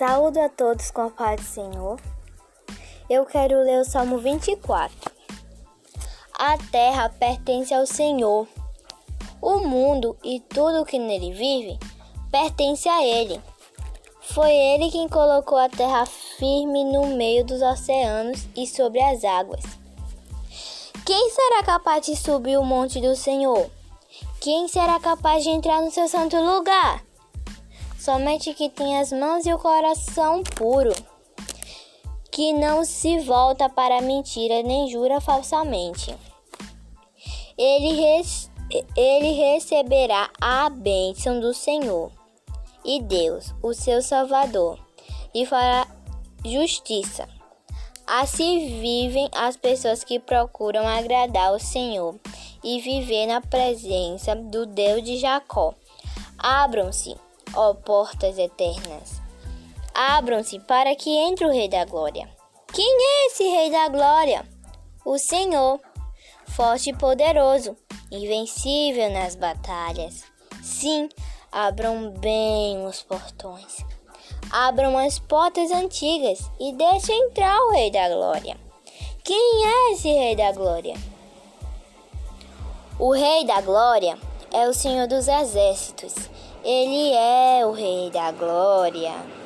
Saúdo a todos com a paz do Senhor. Eu quero ler o Salmo 24. A terra pertence ao Senhor. O mundo e tudo que nele vive pertence a Ele. Foi Ele quem colocou a terra firme no meio dos oceanos e sobre as águas. Quem será capaz de subir o monte do Senhor? Quem será capaz de entrar no seu santo lugar? Somente que tem as mãos e o coração puro, que não se volta para mentira nem jura falsamente. Ele, ele receberá a bênção do Senhor e Deus, o seu Salvador, e fará justiça. Assim vivem as pessoas que procuram agradar o Senhor e viver na presença do Deus de Jacó. Abram-se ó portas eternas. Abram-se para que entre o Rei da Glória. Quem é esse Rei da Glória? O Senhor, forte e poderoso, invencível nas batalhas. Sim, abram bem os portões. Abram as portas antigas e deixem entrar o Rei da Glória. Quem é esse Rei da Glória? O Rei da Glória é o Senhor dos Exércitos ele é o Rei da Glória.